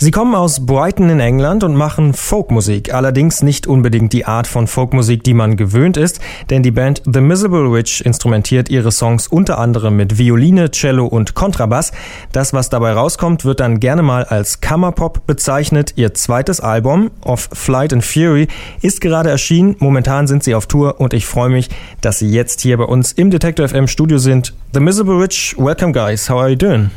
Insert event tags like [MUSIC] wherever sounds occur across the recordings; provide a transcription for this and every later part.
Sie kommen aus Brighton in England und machen Folkmusik, allerdings nicht unbedingt die Art von Folkmusik, die man gewöhnt ist, denn die Band The Miserable Witch instrumentiert ihre Songs unter anderem mit Violine, Cello und Kontrabass. Das, was dabei rauskommt, wird dann gerne mal als Kammerpop bezeichnet. Ihr zweites Album, Of Flight and Fury, ist gerade erschienen. Momentan sind sie auf Tour und ich freue mich, dass sie jetzt hier bei uns im Detector FM Studio sind. The Miserable Witch, welcome guys, how are you doing?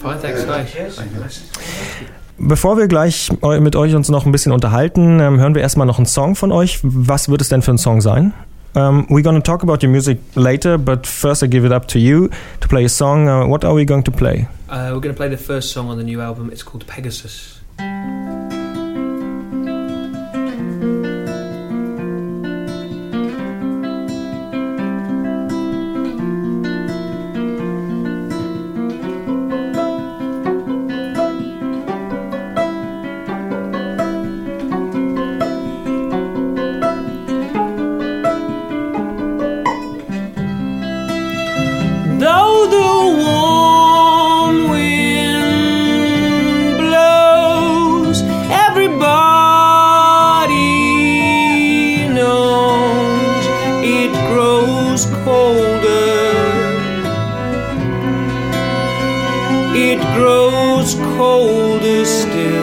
Fine, thanks, guys. Bevor wir gleich mit euch uns noch ein bisschen unterhalten, ähm, hören wir erstmal noch einen Song von euch. Was wird es denn für ein Song sein? Um, we're going to talk about your music later, but first I give it up to you to play a song. Uh, what are we going to play? Uh, we're to play the first song on the new album. It's called Pegasus. grows colder. It grows colder still.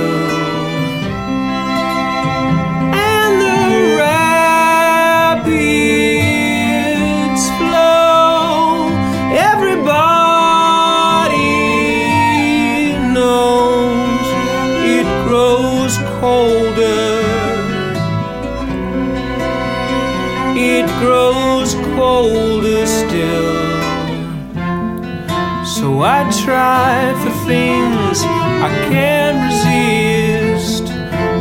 Try for things I can't resist.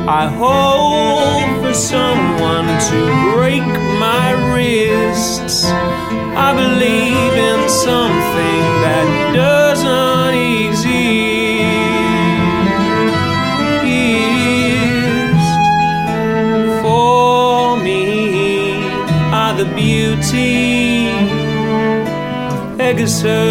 I hope for someone to break my wrists. I believe in something that doesn't exist. the beauty of Pegasus.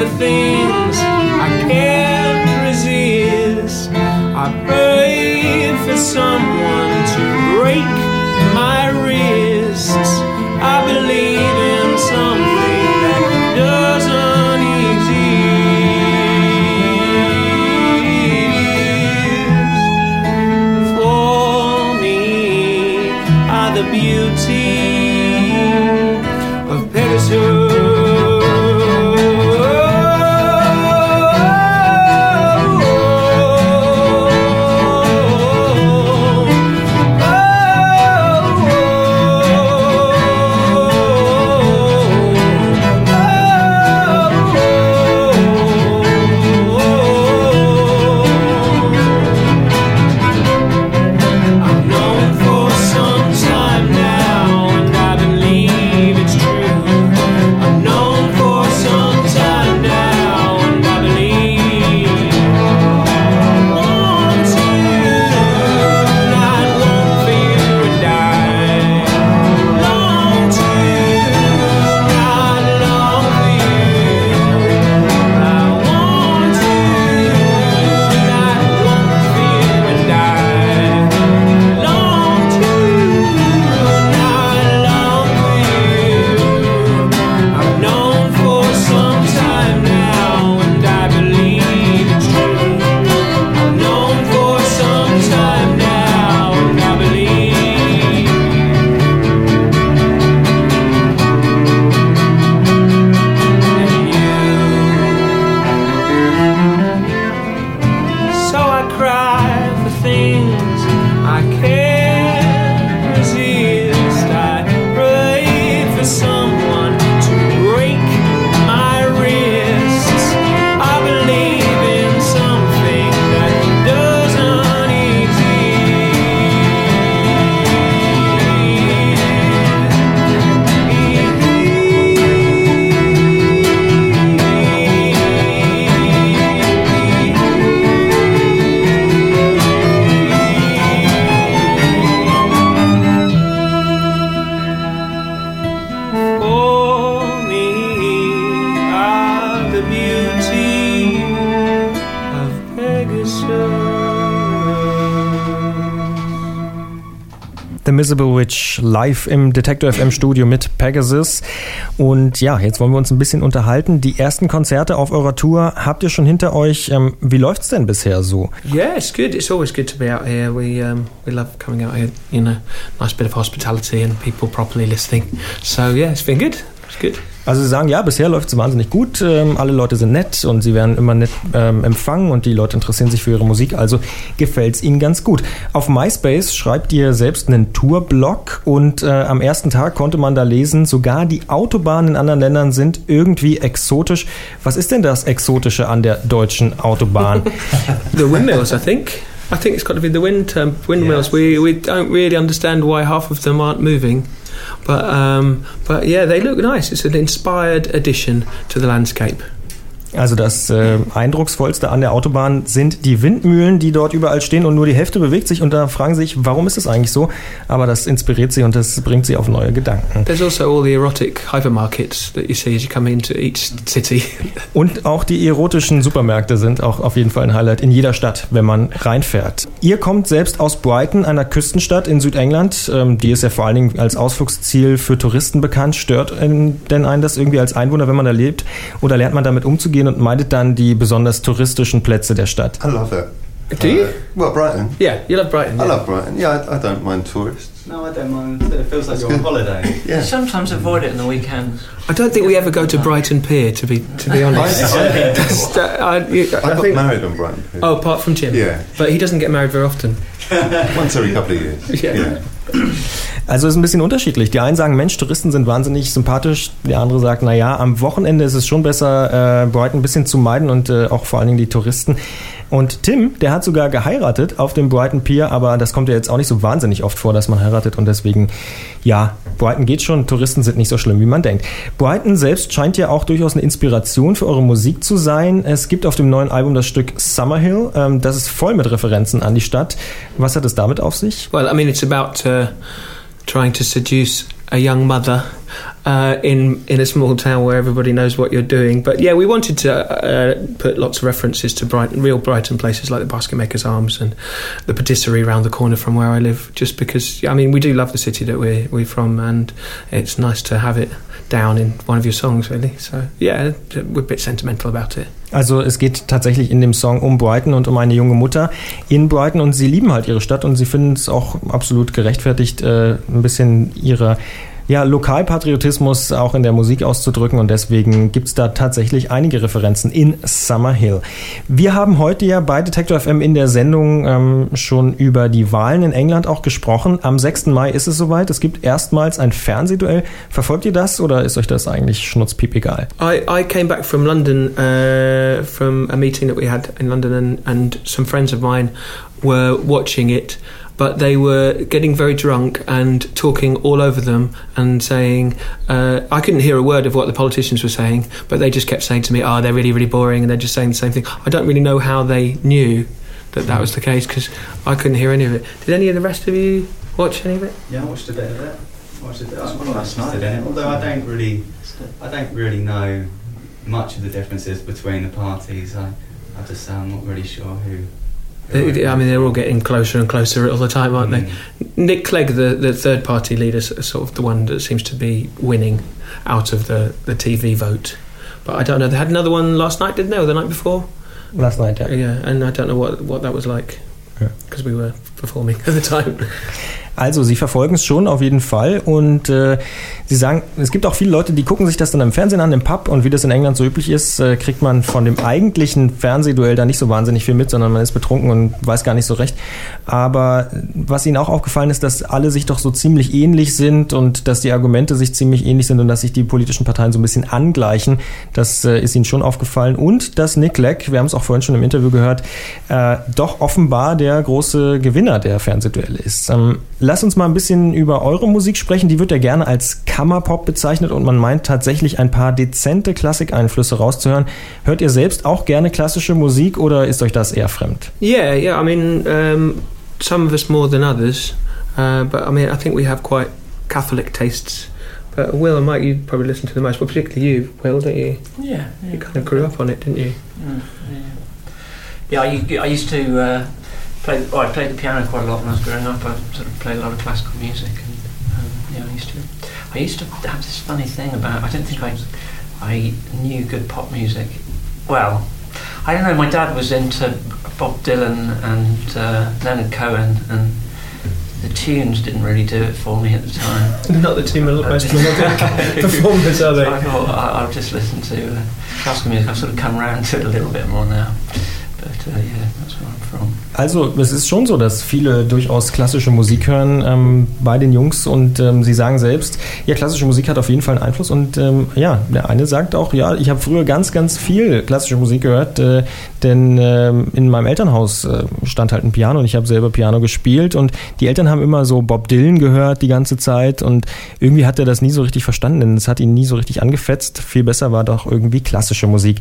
The things I can't resist. I pray. The Miserable Witch live im Detector FM Studio mit Pegasus. Und ja, jetzt wollen wir uns ein bisschen unterhalten. Die ersten Konzerte auf eurer Tour habt ihr schon hinter euch. Ähm, wie läuft's denn bisher so? Yeah, it's good. It's always good to be out here. We um, we love coming out here. You know, nice bit of hospitality and people properly listening. So yeah, it's been good. Good. Also Sie sagen, ja, bisher läuft es wahnsinnig gut. Ähm, alle Leute sind nett und sie werden immer nett ähm, empfangen und die Leute interessieren sich für ihre Musik. Also gefällt es ihnen ganz gut. Auf MySpace schreibt ihr selbst einen Tourblog und äh, am ersten Tag konnte man da lesen, sogar die Autobahnen in anderen Ländern sind irgendwie exotisch. Was ist denn das Exotische an der deutschen Autobahn? [LAUGHS] the windmills, I think. I think it's got to be the wind um, windmills. Yes. We we don't really understand why half of them aren't moving. But um, but yeah, they look nice. It's an inspired addition to the landscape. Also das äh, eindrucksvollste an der Autobahn sind die Windmühlen, die dort überall stehen und nur die Hälfte bewegt sich und da fragen sie sich, warum ist das eigentlich so? Aber das inspiriert sie und das bringt sie auf neue Gedanken. There's also all the erotic hypermarkets that you see as you come into each city. [LAUGHS] Und auch die erotischen Supermärkte sind auch auf jeden Fall ein Highlight in jeder Stadt, wenn man reinfährt. Ihr kommt selbst aus Brighton, einer Küstenstadt in Südengland. Ähm, die ist ja vor allen Dingen als Ausflugsziel für Touristen bekannt. Stört denn einen das irgendwie als Einwohner, wenn man da lebt? Oder lernt man damit umzugehen? Gehen und meidet dann die besonders touristischen Plätze der Stadt. I love it. Do you? Uh, well, Brighton. Yeah, you love Brighton. I love Brighton. Yeah, I, I don't mind tourists. No, I don't mind. It feels like you're on holiday. [LAUGHS] Yeah. Sometimes avoid it in the weekends. I don't think we ever go to Brighton Pier, to be to be [LAUGHS] honest. I, [LAUGHS] I, I, I got think, married on Brighton. Pier. oh, apart from Jim. Yeah. But he doesn't get married very often. Once every couple of years. Yeah. yeah. Also es ist ein bisschen unterschiedlich. Die einen sagen, Mensch, Touristen sind wahnsinnig sympathisch. Der andere sagt, na ja, am Wochenende ist es schon besser, äh, Brighton ein bisschen zu meiden und äh, auch vor allen Dingen die Touristen. Und Tim, der hat sogar geheiratet auf dem Brighton Pier, aber das kommt ja jetzt auch nicht so wahnsinnig oft vor, dass man heiratet und deswegen, ja, Brighton geht schon, Touristen sind nicht so schlimm, wie man denkt. Brighton selbst scheint ja auch durchaus eine Inspiration für eure Musik zu sein. Es gibt auf dem neuen Album das Stück Summerhill, ähm, das ist voll mit Referenzen an die Stadt. Was hat es damit auf sich? Well, I mean, it's about uh, trying to seduce a young mother uh, in in a small town where everybody knows what you're doing. But yeah, we wanted to uh, put lots of references to Brighton, real Brighton places like the Basket Makers Arms and the patisserie around the corner from where I live. Just because, I mean, we do love the city that we're we're from, and it's nice to have it down in one of your songs, really. So yeah, we're a bit sentimental about it. Also es geht tatsächlich in dem Song um Brighton und um eine junge Mutter in Brighton und sie lieben halt ihre Stadt und sie finden es auch absolut gerechtfertigt, äh, ein bisschen ihre ja, Lokalpatriotismus auch in der Musik auszudrücken und deswegen gibt es da tatsächlich einige Referenzen in Summer Hill. Wir haben heute ja bei Detector FM in der Sendung ähm, schon über die Wahlen in England auch gesprochen. Am 6. Mai ist es soweit. Es gibt erstmals ein Fernsehduell. Verfolgt ihr das oder ist euch das eigentlich schnutzpiep egal? I, I came back from London uh, from a meeting that we had in London and, and some friends of mine were watching it but they were getting very drunk and talking all over them and saying, uh, I couldn't hear a word of what the politicians were saying, but they just kept saying to me, oh, they're really, really boring, and they're just saying the same thing. I don't really know how they knew that that was the case because I couldn't hear any of it. Did any of the rest of you watch any of it? Yeah, I watched a bit of it. I watched a bit last night. Although I don't really, I don't really know much of the differences between the parties. I, I just say I'm not really sure who I mean, they're all getting closer and closer all the time, aren't mm. they? Nick Clegg, the, the third party leader, is sort of the one that seems to be winning out of the, the TV vote. But I don't know. They had another one last night, didn't they, or the night before? Last night, yeah. Yeah, and I don't know what, what that was like because yeah. we were performing [LAUGHS] at the time. Also, sie verfolgen es schon auf jeden Fall und äh, sie sagen, es gibt auch viele Leute, die gucken sich das dann im Fernsehen an, im Pub und wie das in England so üblich ist, äh, kriegt man von dem eigentlichen Fernsehduell da nicht so wahnsinnig viel mit, sondern man ist betrunken und weiß gar nicht so recht. Aber was ihnen auch aufgefallen ist, dass alle sich doch so ziemlich ähnlich sind und dass die Argumente sich ziemlich ähnlich sind und dass sich die politischen Parteien so ein bisschen angleichen. Das äh, ist ihnen schon aufgefallen und dass Nick Leck, wir haben es auch vorhin schon im Interview gehört, äh, doch offenbar der große Gewinner der Fernsehduelle ist. Ähm, Lass uns mal ein bisschen über eure Musik sprechen. Die wird ja gerne als Kammerpop bezeichnet und man meint tatsächlich ein paar dezente Klassikeinflüsse rauszuhören. Hört ihr selbst auch gerne klassische Musik oder ist euch das eher fremd? Yeah, yeah. I mean, um, some of us more than others, uh, but I mean, I think we have quite Catholic tastes. But Will and Mike, you probably listen to the most, but particularly you, Will, don't you? Yeah. yeah you kind of grew up on it, didn't you? Mm, yeah. Yeah, I, I used to. Uh, played. Well, I played the piano quite a lot when I was growing up. I sort of played a lot of classical music, and um, yeah, I used to. I used to have this funny thing about. I don't think I, I knew good pop music. Well, I don't know. My dad was into Bob Dylan and uh, Leonard Cohen, and the tunes didn't really do it for me at the time. [LAUGHS] Not the two mel- most melodic performers, are So they? I thought I'll just listen to uh, classical music. I've sort of come around to it a little bit more now. Also, es ist schon so, dass viele durchaus klassische Musik hören ähm, bei den Jungs und ähm, sie sagen selbst, ja, klassische Musik hat auf jeden Fall einen Einfluss und ähm, ja, der eine sagt auch, ja, ich habe früher ganz, ganz viel klassische Musik gehört, äh, denn ähm, in meinem Elternhaus äh, stand halt ein Piano und ich habe selber Piano gespielt und die Eltern haben immer so Bob Dylan gehört die ganze Zeit und irgendwie hat er das nie so richtig verstanden, denn es hat ihn nie so richtig angefetzt. Viel besser war doch irgendwie klassische Musik.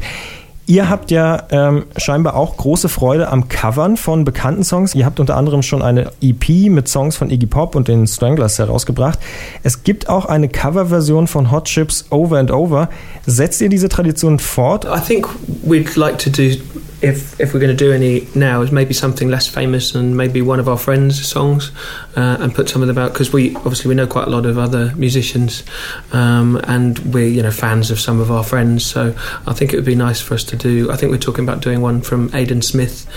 Ihr habt ja ähm, scheinbar auch große Freude am Covern von bekannten Songs. Ihr habt unter anderem schon eine EP mit Songs von Iggy Pop und den Stranglers herausgebracht. Es gibt auch eine Coverversion von Hot Chips Over and Over. Setzt ihr diese Tradition fort? I think we'd like to do if if we're going to do any now is maybe something less famous and maybe one of our friends' songs uh, and put some of them out because we obviously we know quite a lot of other musicians um, and we're you know fans of some of our friends so I think it would be nice for us to do I think we're talking about doing one from Aidan Smith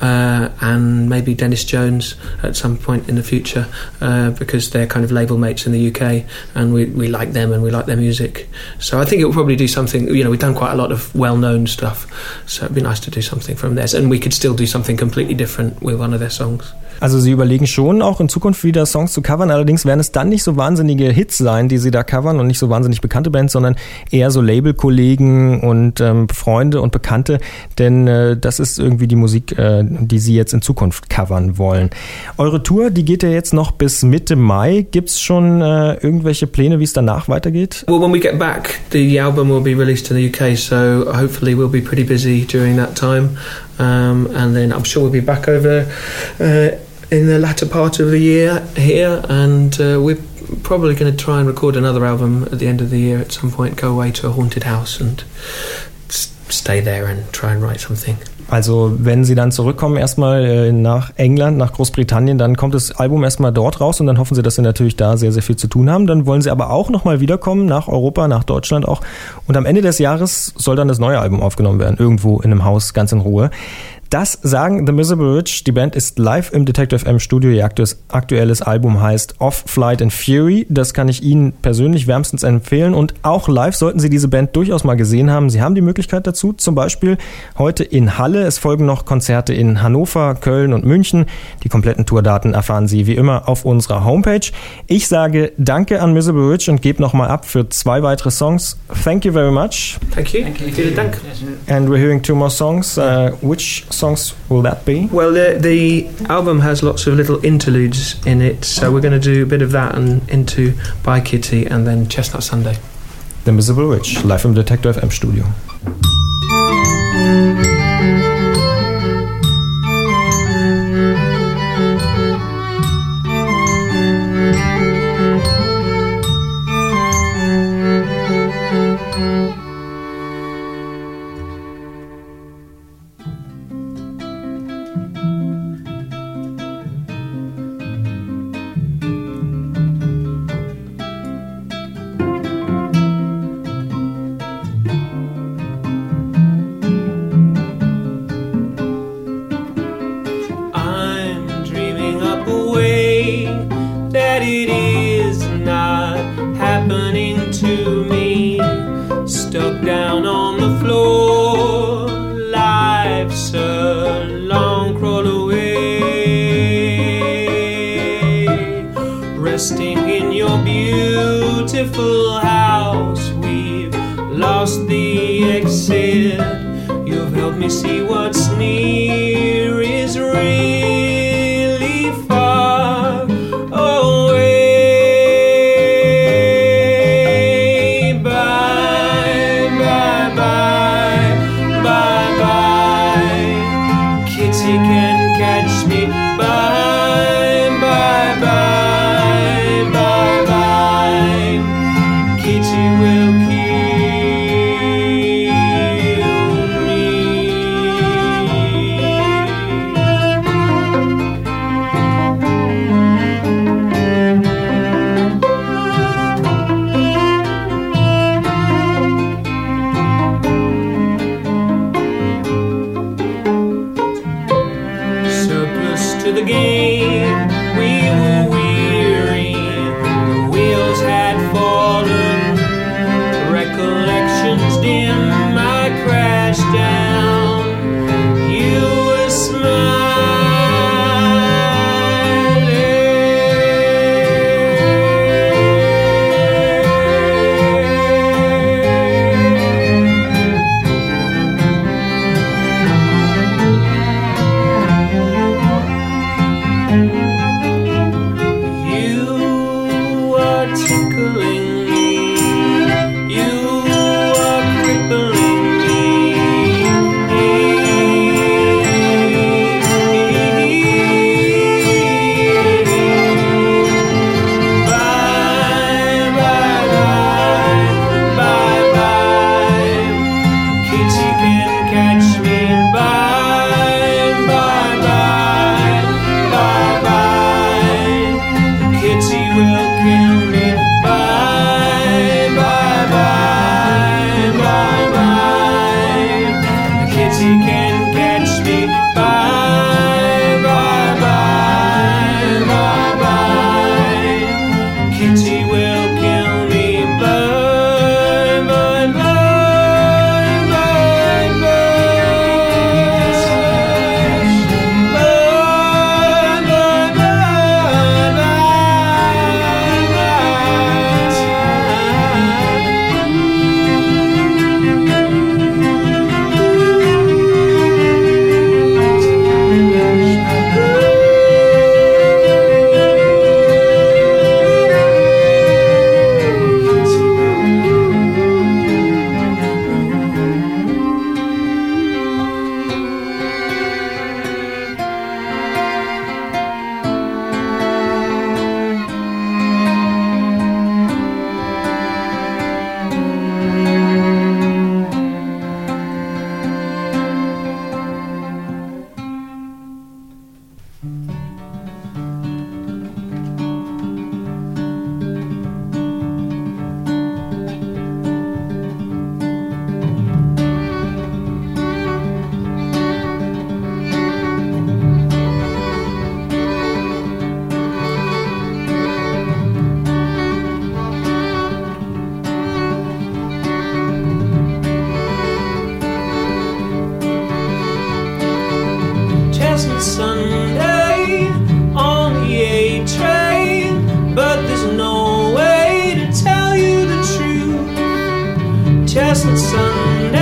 uh, and maybe Dennis Jones at some point in the future uh, because they're kind of label mates in the UK and we, we like them and we like their music. So I think it will probably do something you know we've done quite a lot of well-known stuff so it'd be nice to do something from this, and we could still do something completely different with one of their songs Also sie überlegen schon auch in Zukunft wieder Songs zu covern, allerdings werden es dann nicht so wahnsinnige Hits sein, die sie da covern und nicht so wahnsinnig bekannte Bands, sondern eher so Labelkollegen und ähm, Freunde und Bekannte, denn äh, das ist irgendwie die Musik, äh, die sie jetzt in Zukunft covern wollen. Eure Tour, die geht ja jetzt noch bis Mitte Mai. Gibt's schon äh, irgendwelche Pläne, wie es danach weitergeht? well when we get back the album will be released in the UK so hopefully we'll be pretty busy during that time um, and then I'm sure we'll be back over uh, in the latter part of the year here and uh, we're probably going to try and record another album at the end of the year at some point go away to a haunted house and stay there and try and write something Also wenn sie dann zurückkommen erstmal äh, nach England, nach Großbritannien, dann kommt das Album erstmal dort raus und dann hoffen sie, dass sie natürlich da sehr, sehr viel zu tun haben. Dann wollen sie aber auch nochmal wiederkommen nach Europa, nach Deutschland auch. Und am Ende des Jahres soll dann das neue Album aufgenommen werden, irgendwo in einem Haus, ganz in Ruhe. Das sagen The Miserable Rich. Die Band ist live im Detective M Studio. Ihr aktuelles, Album heißt Off Flight and Fury. Das kann ich Ihnen persönlich wärmstens empfehlen. Und auch live sollten Sie diese Band durchaus mal gesehen haben. Sie haben die Möglichkeit dazu. Zum Beispiel heute in Halle. Es folgen noch Konzerte in Hannover, Köln und München. Die kompletten Tourdaten erfahren Sie wie immer auf unserer Homepage. Ich sage Danke an Miserable Rich und gebe nochmal ab für zwei weitere Songs. Thank you very much. thank you, Thank you. Vielen Dank. And we're hearing two more songs. Uh, which songs will that be? Well, the, the album has lots of little interludes in it, so we're going to do a bit of that and into Bye Kitty and then Chestnut Sunday. The Invisible Witch, live im Detector FM Studio. That it is not happening to me. Stuck down on the floor, life's a long crawl away. Resting in your beautiful house, we've lost the exit. You've helped me see what's crescent sun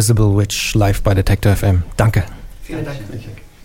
Miserable Witch live bei Detector FM. Danke. Vielen Dank.